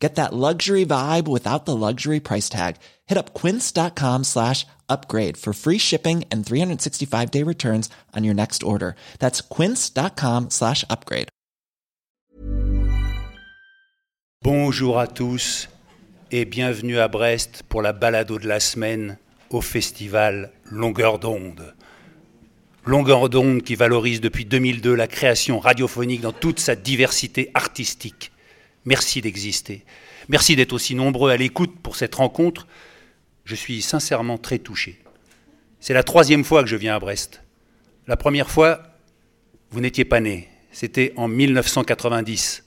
Get that luxury vibe without the luxury price tag. Hit up quince.com slash upgrade for free shipping and 365 day returns on your next order. That's quince.com slash upgrade. Bonjour à tous et bienvenue à Brest pour la balado de la semaine au festival Longueur d'onde. Longueur d'onde qui valorise depuis 2002 la création radiophonique dans toute sa diversité artistique. Merci d'exister. Merci d'être aussi nombreux à l'écoute pour cette rencontre. Je suis sincèrement très touché. C'est la troisième fois que je viens à Brest. La première fois, vous n'étiez pas né. C'était en 1990.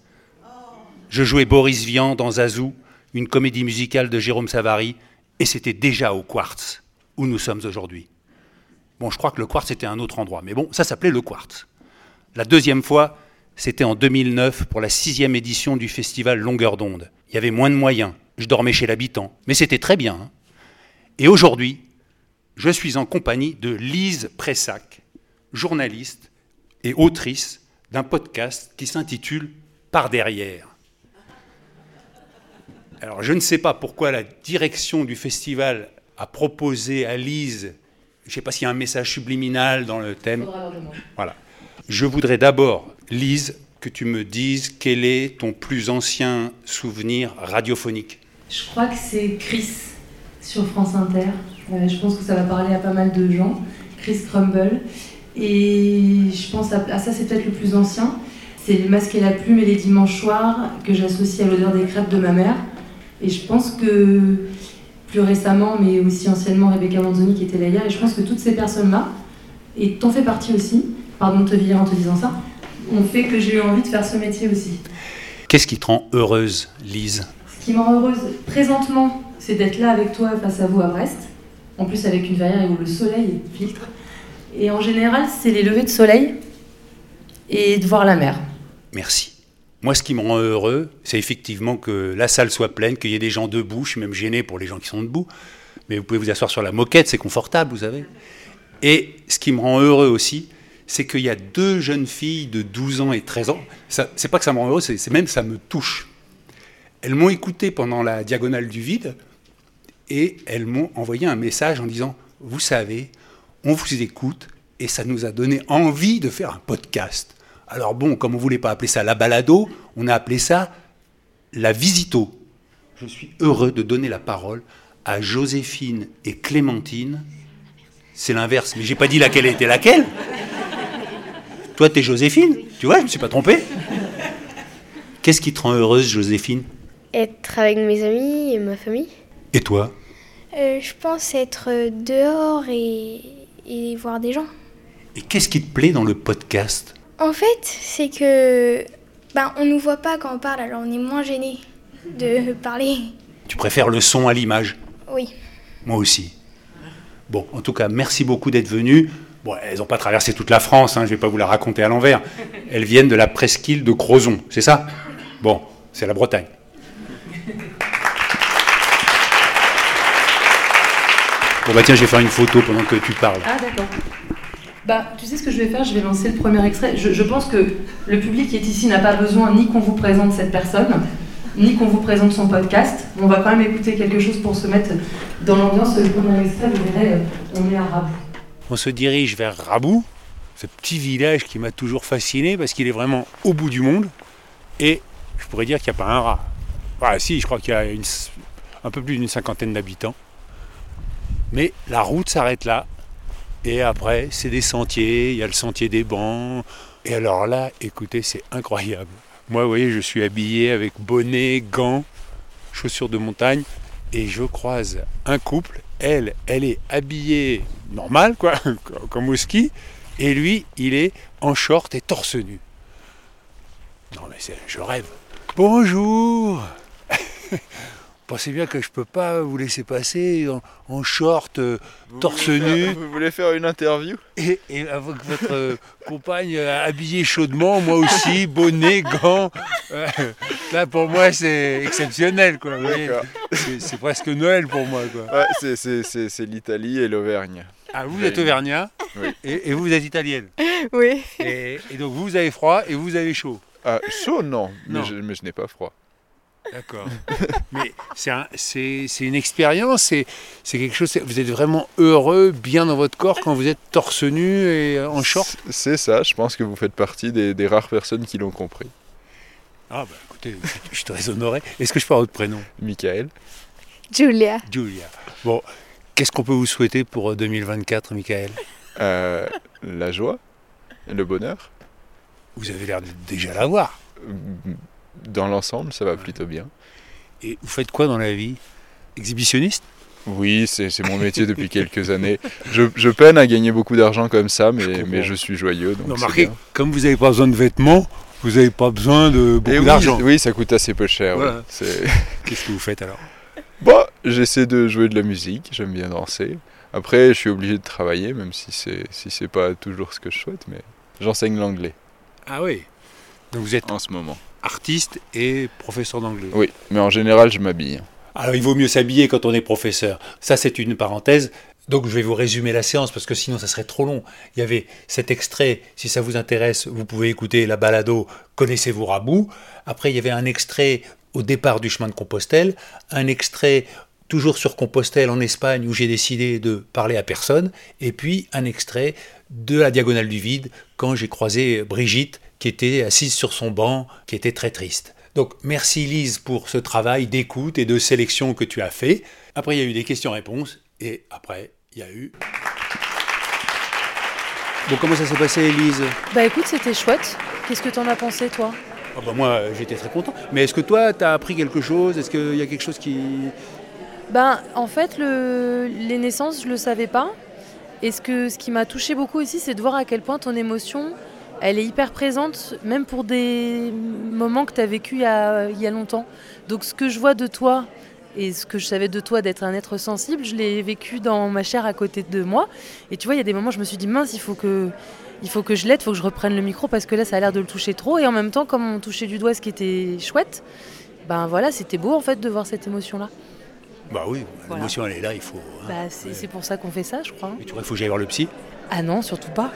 Je jouais Boris Vian dans Zazou, une comédie musicale de Jérôme Savary, et c'était déjà au Quartz, où nous sommes aujourd'hui. Bon, je crois que le Quartz était un autre endroit, mais bon, ça s'appelait le Quartz. La deuxième fois, c'était en 2009 pour la sixième édition du festival Longueur d'onde. Il y avait moins de moyens, je dormais chez l'habitant, mais c'était très bien. hein. Et aujourd'hui, je suis en compagnie de Lise Pressac, journaliste et autrice d'un podcast qui s'intitule Par derrière. Alors je ne sais pas pourquoi la direction du festival a proposé à Lise, je ne sais pas s'il y a un message subliminal dans le thème. Voilà. Je voudrais d'abord, Lise, que tu me dises quel est ton plus ancien souvenir radiophonique. Je crois que c'est Chris sur France Inter. Euh, je pense que ça va parler à pas mal de gens. Chris Crumble. Et je pense à, ça, c'est peut-être le plus ancien. C'est le masque et la plume et les dimanches soirs que j'associe à l'odeur des crêpes de ma mère. Et je pense que plus récemment, mais aussi anciennement, Rebecca Manzoni qui était là hier. Et je pense que toutes ces personnes-là, et t'en fais partie aussi, pardon de te virer en te disant ça, ont fait que j'ai eu envie de faire ce métier aussi. Qu'est-ce qui te rend heureuse, Lise? Ce qui me rend heureuse présentement, c'est d'être là avec toi face à vous à Brest. En plus avec une verrière où le soleil filtre. Et en général, c'est les levées de soleil et de voir la mer. Merci. Moi, ce qui me rend heureux, c'est effectivement que la salle soit pleine, qu'il y ait des gens debout. Je suis même gêné pour les gens qui sont debout. Mais vous pouvez vous asseoir sur la moquette, c'est confortable, vous savez. Et ce qui me rend heureux aussi, c'est qu'il y a deux jeunes filles de 12 ans et 13 ans. C'est pas que ça me rend heureux, c'est, c'est même ça me touche. Elles m'ont écouté pendant la diagonale du vide et elles m'ont envoyé un message en disant Vous savez, on vous écoute et ça nous a donné envie de faire un podcast. Alors bon, comme on voulait pas appeler ça la balado, on a appelé ça la visito. Je suis heureux de donner la parole à Joséphine et Clémentine. C'est l'inverse, mais j'ai pas dit laquelle était laquelle. Toi, t'es Joséphine, tu vois, je me suis pas trompé. Qu'est-ce qui te rend heureuse, Joséphine? Être avec mes amis et ma famille. Et toi? Euh, je pense être dehors et, et voir des gens. Et qu'est-ce qui te plaît dans le podcast? En fait, c'est que ben, on nous voit pas quand on parle, alors on est moins gêné de parler. Tu préfères le son à l'image? Oui. Moi aussi. Bon, en tout cas, merci beaucoup d'être venu. Bon, elles n'ont pas traversé toute la France, hein, je ne vais pas vous la raconter à l'envers. Elles viennent de la presqu'île de Crozon, c'est ça? Bon, c'est la Bretagne. Bon, bah tiens, je vais faire une photo pendant que tu parles. Ah d'accord. Bah, tu sais ce que je vais faire? Je vais lancer le premier extrait. Je, pense que le public qui est ici n'a pas besoin ni qu'on vous présente cette personne, ni qu'on vous présente son podcast. On va quand même écouter quelque chose pour se mettre dans l'ambiance. Le premier extrait, vous verrez, euh, on est à Rabou. On se dirige vers Rabou, ce petit village qui m'a toujours fasciné parce qu'il est vraiment au bout du monde. Et je pourrais dire qu'il n'y a pas un rat. Ah si, je crois qu'il y a un peu plus d'une cinquantaine d'habitants. Mais la route s'arrête là. Et après, c'est des sentiers, il y a le sentier des bancs. Et alors là, écoutez, c'est incroyable. Moi, vous voyez, je suis habillé avec bonnet, gants, chaussures de montagne. Et je croise un couple. Elle, elle est habillée normal, quoi, comme au ski. Et lui, il est en short et torse nu. Non, mais c'est, je rêve. Bonjour pensez bien que je peux pas vous laisser passer en, en short, euh, torse nu, Vous voulez faire une interview? Et, et avec votre euh, compagne euh, habillée chaudement, moi aussi, bonnet, gants. Là, pour moi, c'est exceptionnel, quoi. C'est presque Noël pour moi, quoi. Ouais, c'est- l'Italie et l'Auvergne. Ah, vous êtes auvergnat Oui. et, et vous êtes italienne. Oui. Et, et donc, vous avez froid et vous avez chaud. Ah, chaud, non, Non. mais je, mais je n'ai pas froid. D'accord. Mais c'est un- c'est c'est une expérience, c'est c'est quelque chose. Vous êtes vraiment heureux, bien dans votre corps quand vous êtes torse nu et en short? C'est- ça, je pense que vous faites partie des, des rares personnes qui l'ont compris. Ah bah écoutez, je suis très honoré. Est-ce que je avoir votre prénom? Michael Julia. Julia. Bon, qu'est-ce qu'on peut vous souhaiter pour euh, 2024, Michael? Euh, La joie Le bonheur Vous avez l'air de déjà l'avoir. Dans l'ensemble, ça va plutôt bien. Et vous faites quoi dans la vie? Exhibitionniste? Oui, c'est mon métier depuis quelques années. Je, je peine à gagner beaucoup d'argent comme ça, mais, je suis joyeux. Donc Remarquez, bien. comme vous n'avez pas besoin de vêtements, vous n'avez pas besoin de beaucoup oui, d'argent. oui, ça coûte assez peu cher. Voilà. Qu'est-ce que vous faites alors? Bon, j'essaie de jouer de la musique, j'aime bien danser. Après, je suis obligé de travailler, même si c'est si c'est pas toujours ce que je souhaite, mais j'enseigne l'anglais Ah oui. Donc vous êtes en ce moment. Artiste et professeur d'anglais. Oui, mais en général, je m'habille. Alors il vaut mieux s'habiller quand on est professeur. Ça c'est une parenthèse. Donc je vais vous résumer la séance parce que sinon ça serait trop long. Il y avait cet extrait, si ça vous intéresse, vous pouvez écouter la balado Connaissez-vous Rabou. Après il y avait un extrait au départ du chemin de Compostelle, un extrait toujours sur Compostelle en Espagne où j'ai décidé de parler à personne, et puis un extrait de la diagonale du vide quand j'ai croisé Brigitte qui était assise sur son banc, qui était très triste. Donc merci Lise pour ce travail d'écoute et de sélection que tu as fait. Après il y a eu des questions-réponses et après il y a eu... Bon comment ça s'est passé Lise? Bah écoute, c'était chouette. Qu'est-ce que t'en as pensé, toi? Ah bah Moi j'étais très content. Mais est-ce que toi tu as appris quelque chose? Est-ce qu'il y a quelque chose qui... Ben, en fait, le... les naissances, je le savais pas. Et ce, que... ce qui m'a touché beaucoup ici, c'est de voir à quel point ton émotion, elle est hyper présente, même pour des moments que tu as vécu il y a... il y a longtemps. Donc ce que je vois de toi et ce que je savais de toi d'être un être sensible, je l'ai vécu dans ma chair à côté de moi. Et tu vois, il y a des moments, je me suis dit, mince, il faut que, il faut que je l'aide, il faut que je reprenne le micro parce que là, ça a l'air de le toucher trop. Et en même temps, comme on touchait du doigt ce qui était chouette, ben voilà, c'était beau en fait de voir cette émotion-là. Bah oui, Voilà. l'émotion elle est là, il faut... hein. Bah, c'est pour ça qu'on fait ça, je crois. Et tu vois, il faut que j'aille voir le psy. Ah non, surtout pas.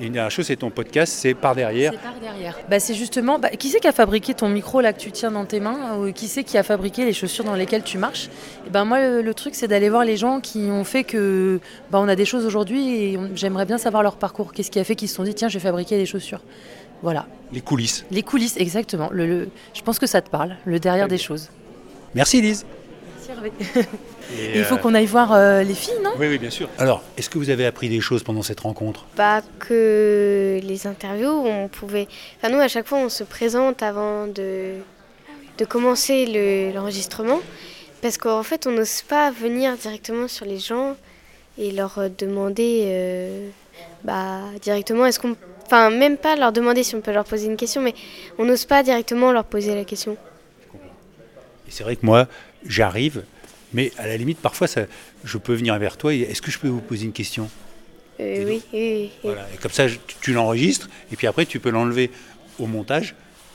Et une dernière chose, c'est ton podcast, c'est par derrière. C'est par derrière. Bah, c'est justement, bah, qui c'est qui a fabriqué ton micro là que tu tiens dans tes mains ou Qui c'est qui a fabriqué les chaussures dans lesquelles tu marches? Et ben moi, le, le truc, c'est d'aller voir les gens qui ont fait que, bah, on a des choses aujourd'hui et on- j'aimerais bien savoir leur parcours. Qu'est-ce qui a fait qu'ils se sont dit, tiens, je vais fabriquer des chaussures? Voilà, Les coulisses. les coulisses, exactement. Le, le- je pense que ça te parle, le derrière des choses. Merci Lise. Merci Hervé. Et, Il faut euh, qu'on aille voir euh, les filles, non? Oui, oui, bien sûr. Alors, est-ce que vous avez appris des choses pendant cette rencontre? Bah que les interviews, on pouvait... Enfin nous, à chaque fois, on se présente avant de, de commencer le- l'enregistrement. parce qu'en fait, on n'ose pas venir directement sur les gens et leur demander euh, bah, directement, est-ce qu'on... Enfin, même pas leur demander si on peut leur poser une question, mais on n'ose pas directement leur poser la question. Et c'est vrai que moi, j'arrive, mais à la limite, parfois, ça, je peux venir vers toi et est-ce que je peux vous poser une question Euh, oui, oui, oui, oui. Voilà. Et comme ça, je- tu, l'enregistres et puis après, tu peux l'enlever au montage,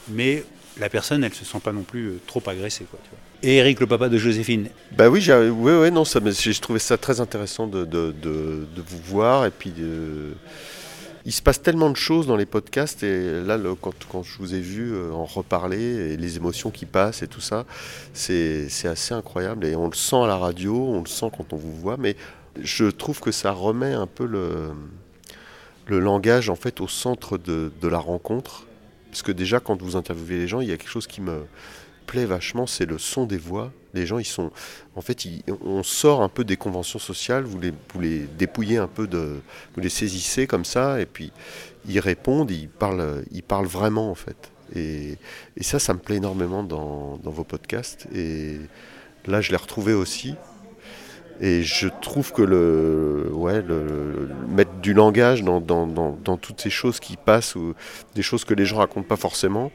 mais la personne, elle se sent pas non plus euh, trop agressée. Quoi, tu vois. Et Eric, le papa de Joséphine, Bah oui, j'ai, ouais, ouais, non, ça, mais j'ai j'ai trouvé ça très intéressant de, de, de- de vous voir et puis de- il se passe tellement de choses dans les podcasts et là, quand, je vous ai vu euh, en reparler et les émotions qui passent et tout ça, c'est, c'est assez incroyable et on le sent à la radio, on le sent quand on vous voit, mais je trouve que ça remet un peu le, le langage en fait au centre de, de la rencontre. Parce que déjà quand vous interviewez les gens, il y a quelque chose qui me plaît vachement, c'est le son des voix. Les gens, ils sont, en fait, on sort un peu des conventions sociales. Vous les, vous les dépouillez un peu de, vous les saisissez comme ça, et puis ils répondent, ils parlent, ils parlent vraiment en fait. Et, ça, ça me plaît énormément dans, vos podcasts. Et là, je l'ai retrouvé aussi. Et je trouve que le, ouais, mettre du langage dans, dans, dans, dans toutes ces choses qui passent, ou des choses que les gens racontent pas forcément,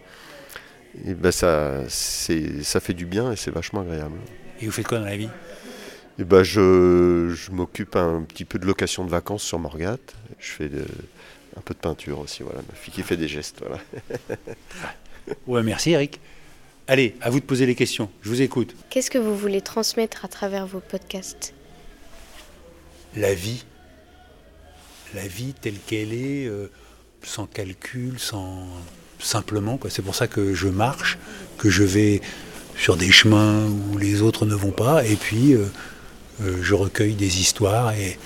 Et ben ça, c'est, ça fait du bien et c'est vachement agréable. Et vous faites quoi dans la vie? Et ben je, je m'occupe un petit peu de location de vacances sur Morgat. Je fais de- un peu de peinture aussi, voilà. Ma fille qui fait des gestes, voilà. Ouais, merci Eric. Allez, à vous de poser les questions. Je vous écoute. Qu'est-ce que vous voulez transmettre à travers vos podcasts? La vie. La vie telle qu'elle est, euh, sans calcul, sans simplement. quoi. C'est pour ça que je marche, que je vais sur des chemins où les autres ne vont pas, et puis euh, euh, je recueille des histoires et,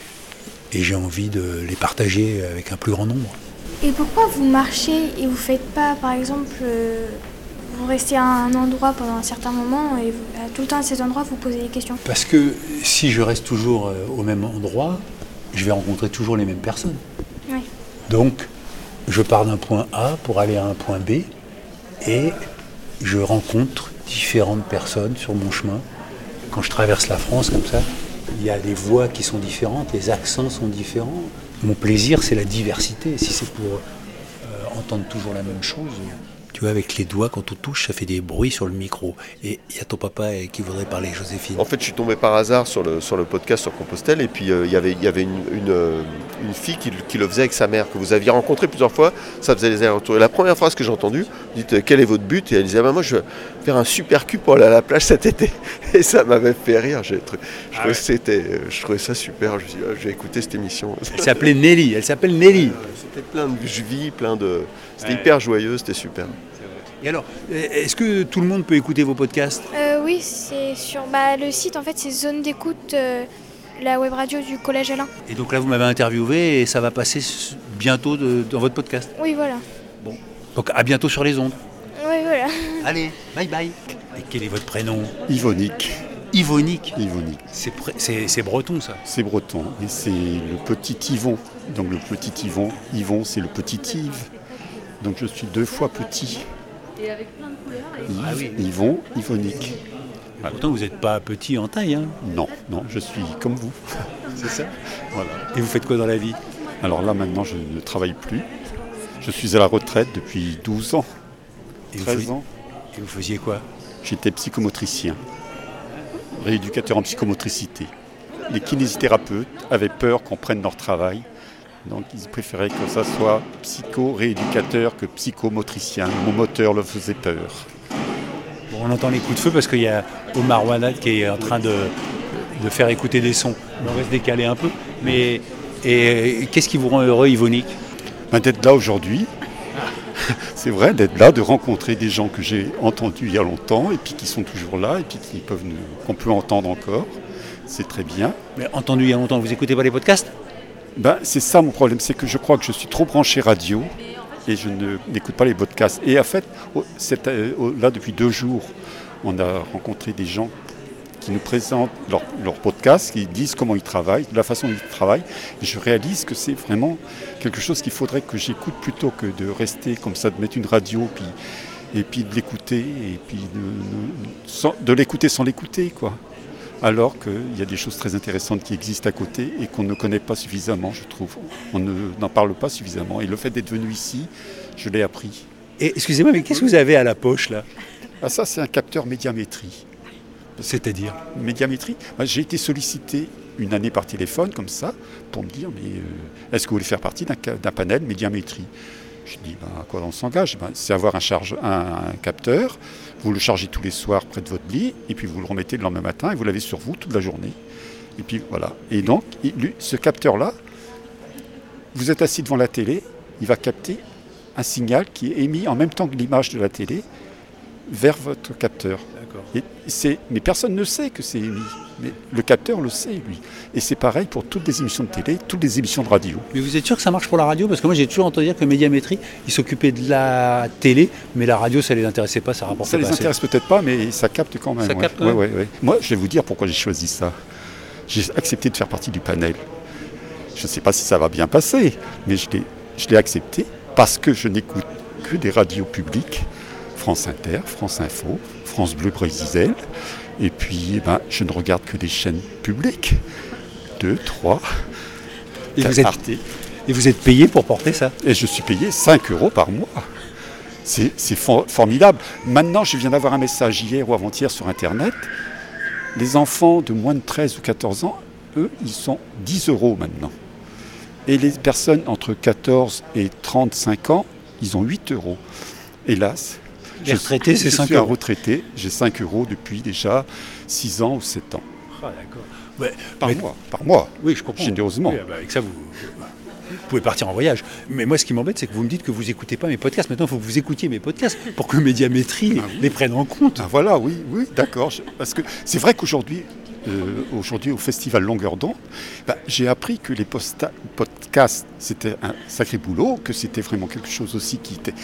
et j'ai envie de les partager avec un plus grand nombre. Et pourquoi vous marchez et vous faites pas, par exemple, euh, vous restez à un endroit pendant un certain moment et vous- à tout le temps à cet endroit vous posez des questions? Parce que si je reste toujours au même endroit, je vais rencontrer toujours les mêmes personnes. Oui. Donc, je pars d'un point A pour aller à un point B et je rencontre différentes personnes sur mon chemin. Quand je traverse la France comme ça, il y a des voix qui sont différentes, les accents sont différents. Mon plaisir, c'est la diversité. Si c'est pour euh, entendre toujours la même chose. Tu vois, avec les doigts, quand on touche, ça fait des bruits sur le micro. Et il y a ton papa euh, qui voudrait parler, Joséphine. En fait, je suis tombé par hasard sur le, sur le podcast sur Compostelle et puis euh, il y avait- il y avait une, une, euh, une fille qui, qui le faisait avec sa mère, que vous aviez rencontré plusieurs fois, ça faisait les allers-retours. Et la première phrase que j'ai entendue, vous dites euh, quel est votre but? Et elle disait, Ah, bah, moi je veux faire un super cul pour aller à la plage cet été. Et ça m'avait fait rire, j'ai je, trouvais que c'était, euh, je trouvais ça super, je me suis dit, Ah, je vais écouter cette émission. Elle s'appelait Nelly, elle s'appelle Nelly. C'était plein de vie, plein de... C'était Ouais. hyper joyeux, c'était super. Et alors, est-ce que tout le monde peut écouter vos podcasts? Euh, Oui, c'est sur bah, le site, en fait, c'est Zone d'écoute, euh, la web radio du Collège Alain. Et donc là, vous m'avez interviewé et ça va passer bientôt de- dans votre podcast? Oui, voilà. Donc à bientôt sur les ondes. Oui, voilà. Allez, bye bye. Et quel est votre prénom? Yvonique. Yvonique. Yvonique. C'est pré- C'est c'est breton ça? C'est breton. Et c'est le petit Yvon. Donc le petit Yvon. Yvon, c'est le petit Yves. Donc je suis deux fois petit. Et avec plein de couleurs. Ah oui. Yvon, Yvonique. Pourtant, vous n'êtes pas petit en taille. Hein. Non, non, je suis comme vous. C'est ça Voilà. Et vous faites quoi dans la vie? Alors là, maintenant, je ne travaille plus. Je suis à la retraite depuis 12 ans, et vous, 13 faisiez, ans. et vous faisiez quoi? J'étais psychomotricien, rééducateur en psychomotricité. Les kinésithérapeutes avaient peur qu'on prenne leur travail, donc ils préféraient que ça soit psycho-rééducateur que psychomotricien. Mon moteur leur faisait peur. Bon, On entend les coups de feu parce qu'il y a Omar Wanad qui est en train de, de faire écouter des sons. On va se décaler un peu. Mais et, qu'est-ce qui vous rend heureux, Yvonique? Ben, d'être là aujourd'hui, c'est vrai, d'être là, de rencontrer des gens que j'ai entendus il y a longtemps et puis qui sont toujours là et puis qui peuvent qu'on peut entendre encore. C'est très bien. Mais entendu il y a longtemps, vous écoutez pas les podcasts? Ben, c'est ça mon problème, c'est que je crois que je suis trop branché radio et je n'écoute pas les podcasts. Et en fait, euh, là depuis deux jours, on a rencontré des gens qui nous présentent leur, leur podcast, qui disent comment ils travaillent, de la façon dont ils travaillent. Et je réalise que c'est vraiment quelque chose qu'il faudrait que j'écoute plutôt que de rester comme ça, de mettre une radio puis, et puis de l'écouter et puis de, de l'écouter sans l'écouter, quoi alors qu'il y a des choses très intéressantes qui existent à côté et qu'on ne connaît pas suffisamment, je trouve. On ne- n'en parle pas suffisamment. Et le fait d'être venu ici, je l'ai appris. Et excusez-moi, mais qu'est-ce que vous avez à la poche là? Ah, ça, c'est un capteur médiamétrie. C'est-à-dire? Médiamétrie? J'ai été sollicité une année par téléphone, comme ça, pour me dire mais euh, est-ce que vous voulez faire partie d'un panel médiamétrie? Je dis ben, à quoi on s'engage? Ben, C'est avoir un, charge, un, un capteur, vous le chargez tous les soirs près de votre lit, et puis vous le remettez le lendemain matin, et vous l'avez sur vous toute la journée. Et puis voilà. Et donc, il- ce capteur-là, vous êtes assis devant la télé, il va capter un signal qui est émis en même temps que l'image de la télé vers votre capteur. D'accord. Et mais personne ne sait que c'est émis. Mais le capteur le sait, lui. Et c'est pareil pour toutes les émissions de télé, toutes les émissions de radio. Mais vous êtes sûr que ça marche pour la radio? Parce que moi j'ai toujours entendu dire que Médiamétrie, ils s'occupaient de la télé, mais la radio ça les intéressait pas, ça rapportait Ça les pas intéresse peut-être pas, mais ça capte quand même. Ça ouais. capte Ouais. Moi, je vais vous dire pourquoi j'ai choisi ça. J'ai accepté de faire partie du panel. Je ne sais pas si ça va bien passer, mais je l'ai, je l'ai accepté parce que je n'écoute que des radios publiques, France Inter, France Info, France Bleu Brésil, et puis eh ben, je ne regarde que des chaînes publiques. Deux, trois, Et vous, êtes, et vous êtes payé pour porter ça? Et je suis payé 5 euros par mois. C'est formidable. Maintenant, je viens d'avoir un message hier ou avant-hier sur Internet. Les enfants de moins de 13 ou 14 ans, eux, ils sont 10 euros maintenant. Et les personnes entre 14 et 35 ans, ils ont 8 euros. Hélas, les retraités, c'est 5 euros. Je suis un retraité, j'ai 5 euros depuis déjà 6 ans ou 7 ans. Ah, d'accord. par mois, par mois. Oui, je comprends. Généreusement. Oui, bah, avec ça, vous, pouvez partir en voyage. Mais moi, ce qui m'embête, c'est que vous me dites que vous n'écoutez pas mes podcasts. Maintenant, il faut que vous écoutiez mes podcasts pour que Médiamétrie ah les prenne en compte. Ah, voilà, oui, oui, d'accord. Parce que c'est vrai qu'aujourd'hui, euh, aujourd'hui au festival Longueur d'onde, bah, j'ai appris que les podcasts, c'était un sacré boulot, que c'était vraiment quelque chose aussi qui était,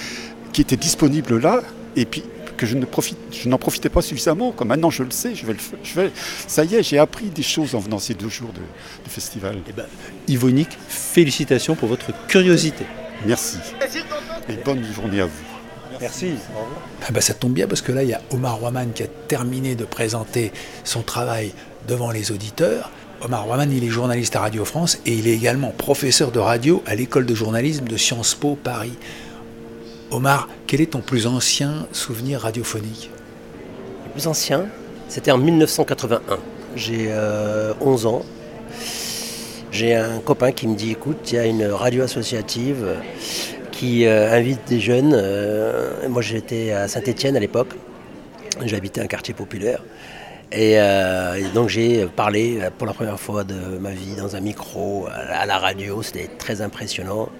qui était disponible là, et puis que je ne profite, je n'en profitais pas suffisamment. Comme maintenant je le sais, je vais le, je vais, ça y est, j'ai appris des choses en venant ces deux jours de, festival. Eh ben, Yvonique, félicitations pour votre curiosité. Merci. Et bonne journée à vous. Merci. Ah bah, ça tombe bien parce que là, il y a Omar Roman qui a terminé de présenter son travail devant les auditeurs. Omar Roman, il est journaliste à Radio France et il est également professeur de radio à l'école de journalisme de Sciences Po Paris. Omar, quel est ton plus ancien souvenir radiophonique? Le plus ancien, c'était en 1981. J'ai 11 euh, ans. J'ai un copain qui me dit écoute, il y a une radio associative qui euh, invite des jeunes. Euh, moi j'étais à Saint-Étienne à l'époque. J'habitais un quartier populaire. Et, donc j'ai parlé pour la première fois de ma vie dans un micro, à la radio, c'était très impressionnant.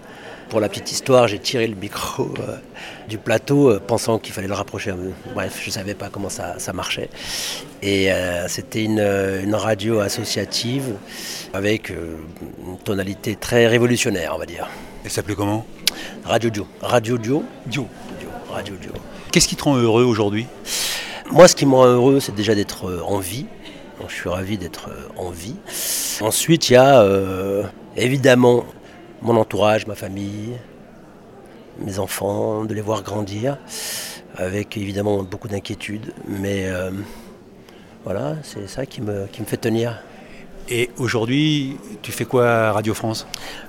Pour la petite histoire, j'ai tiré le micro euh, du plateau euh, pensant qu'il fallait le rapprocher. Bref, je ne savais pas comment ça, marchait. Et euh, c'était une, radio associative avec une tonalité très révolutionnaire, on va dire. Elle s'appelait comment? Radio Dio. Radio Dio. Dio. Radio Dio. Qu'est-ce qui te rend heureux aujourd'hui? Moi, ce qui me rend heureux, c'est déjà d'être en vie. je suis ravi d'être en vie. Ensuite, il y a évidemment mon entourage, ma famille, mes enfants, de les voir grandir, avec évidemment beaucoup d'inquiétudes. Mais euh, voilà, c'est ça qui me, qui me fait tenir. Et aujourd'hui, tu fais quoi à Radio France?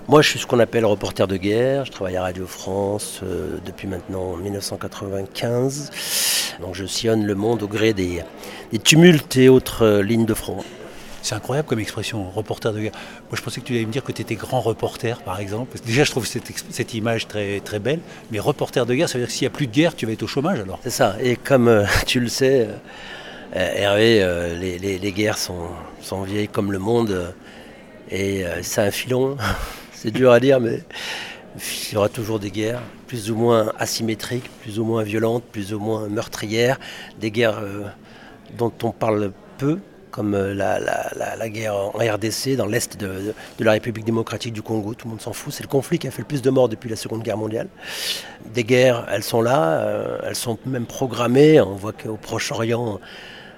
Moi, je suis ce qu'on appelle reporter de guerre. Je travaille à Radio France euh, depuis maintenant 1995. Donc, je sillonne le monde au gré des, des tumultes et autres euh, lignes de front. C'est incroyable comme expression, reporter de guerre. Moi, je pensais que tu allais me dire que tu étais grand reporter, par exemple. Déjà, je trouve cette, image très, très belle. Mais reporter de guerre, ça veut dire que s'il n'y a plus de guerre, tu vas être au chômage alors? C'est ça. Et comme euh, tu le sais, euh, Hervé, euh, les, guerres sont, sont, vieilles comme le monde. et c'est un filon. c'est dur à dire, mais il y aura toujours des guerres, plus ou moins asymétriques, plus ou moins violentes, plus ou moins meurtrières. Des guerres dont on parle peu comme euh, la, guerre en RDC, dans l'est de, la République démocratique du Congo, tout le monde s'en fout. C'est le conflit qui a fait le plus de morts depuis la Seconde Guerre mondiale. Des guerres, elles sont là, euh, elles sont même programmées. On voit qu'au Proche-Orient,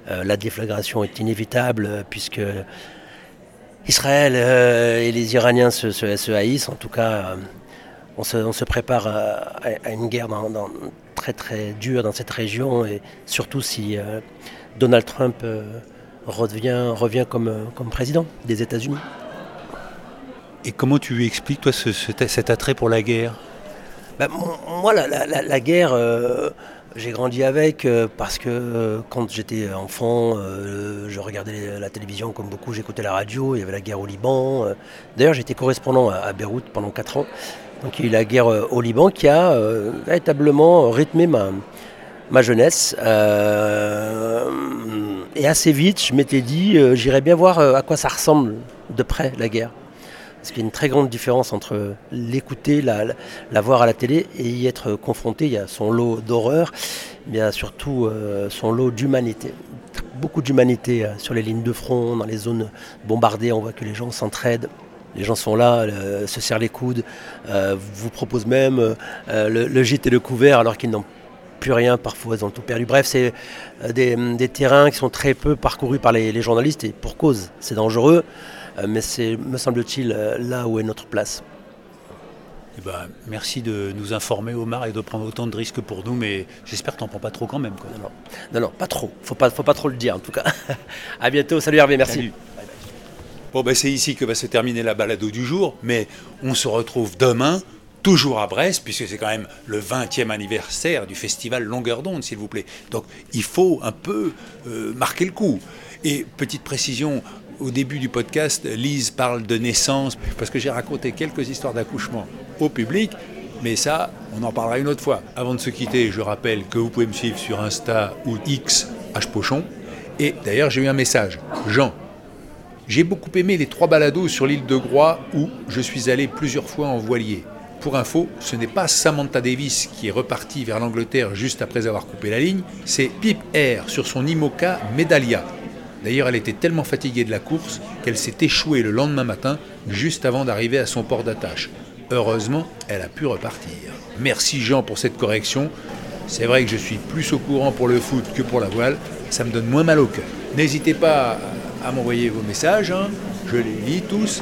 euh, la déflagration est inévitable, puisque Israël et les Iraniens se, haïssent. En tout cas, on se, prépare à, une guerre très très dure dans cette région, et surtout si Donald Trump revient, revient comme, comme président des États-Unis. Et comment tu lui expliques, toi, cet attrait pour la guerre? Ben, Moi, la, guerre, euh, j'ai grandi avec euh, parce que euh, quand j'étais enfant, je regardais la télévision comme beaucoup, j'écoutais la radio, il y avait la guerre au Liban. D'ailleurs, j'étais correspondant à, Beyrouth pendant 4 ans. Donc il y a eu la guerre au Liban qui a véritablement rythmé ma, ma jeunesse. Et assez vite, je m'étais dit, euh, j'irais bien voir euh, à quoi ça ressemble de près la guerre. Parce qu'il y a une très grande différence entre l'écouter, la, voir à la télé et y être confronté. Il y a son lot d'horreur, mais surtout euh, son lot d'humanité. Beaucoup d'humanité sur les lignes de front, dans les zones bombardées. On voit que les gens s'entraident. Les gens sont là, se serrent les coudes, vous proposent même le, le, gîte et le couvert alors qu'ils n'ont plus rien, parfois ils ont tout perdu. Bref, c'est euh, des, terrains qui sont très peu parcourus par les, journalistes et pour cause, c'est dangereux, euh, mais c'est, me semble-t-il, euh, là où est notre place. Eh ben, merci de nous informer, Omar, et de prendre autant de risques pour nous, mais j'espère que tu n'en prends pas trop quand même. Non, non, pas trop. Faut pas, faut pas trop le dire, en tout cas. à bientôt. Salut Hervé, merci. Bon, ben, c'est ici que va se terminer la balado du jour, mais on se retrouve demain toujours à Brest, puisque c'est quand même le 20e anniversaire du festival Longueur d'onde, s'il vous plaît. Donc il faut un peu euh, marquer le coup. Et petite précision, au début du podcast, Lise parle de naissance, parce que j'ai raconté quelques histoires d'accouchement au public, mais ça, on en parlera une autre fois. Avant de se quitter, je rappelle que vous pouvez me suivre sur Insta ou X, H Pochon. Et d'ailleurs, j'ai eu un message. Jean, j'ai beaucoup aimé les trois balados sur l'île de Groix où je suis allé plusieurs fois en voilier. Pour info, ce n'est pas Samantha Davis qui est repartie vers l'Angleterre juste après avoir coupé la ligne, c'est Pip Air sur son IMOCA Medalia. D'ailleurs, elle était tellement fatiguée de la course qu'elle s'est échouée le lendemain matin, juste avant d'arriver à son port d'attache. Heureusement, elle a pu repartir. Merci Jean pour cette correction. C'est vrai que je suis plus au courant pour le foot que pour la voile, ça me donne moins mal au cœur. N'hésitez pas à m'envoyer vos messages, hein. je les lis tous.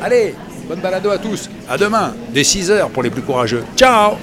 Allez, bonne balado à tous, à demain, dès 6h pour les plus courageux. Ciao